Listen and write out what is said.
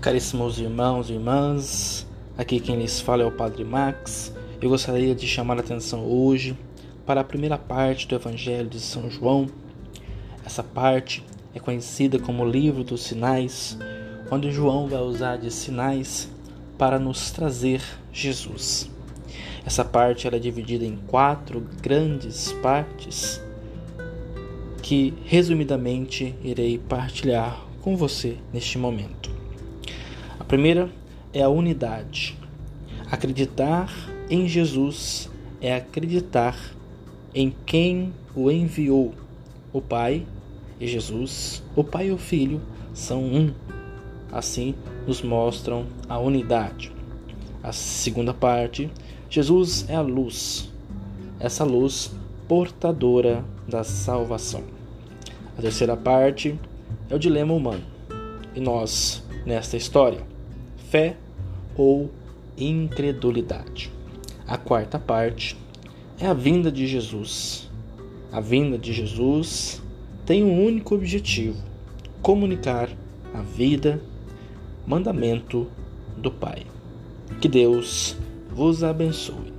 Caríssimos irmãos e irmãs, aqui quem lhes fala é o Padre Max. Eu gostaria de chamar a atenção hoje para a primeira parte do Evangelho de São João. Essa parte é conhecida como o livro dos sinais, onde João vai usar de sinais para nos trazer Jesus. Essa parte é dividida em quatro grandes partes que, resumidamente, irei partilhar com você neste momento primeira é a unidade. Acreditar em Jesus é acreditar em quem o enviou. O Pai e Jesus, o Pai e o Filho são um. Assim nos mostram a unidade. A segunda parte, Jesus é a luz. Essa luz portadora da salvação. A terceira parte é o dilema humano. E nós, nesta história, fé ou incredulidade. A quarta parte é a vinda de Jesus. A vinda de Jesus tem um único objetivo: comunicar a vida, mandamento do Pai. Que Deus vos abençoe.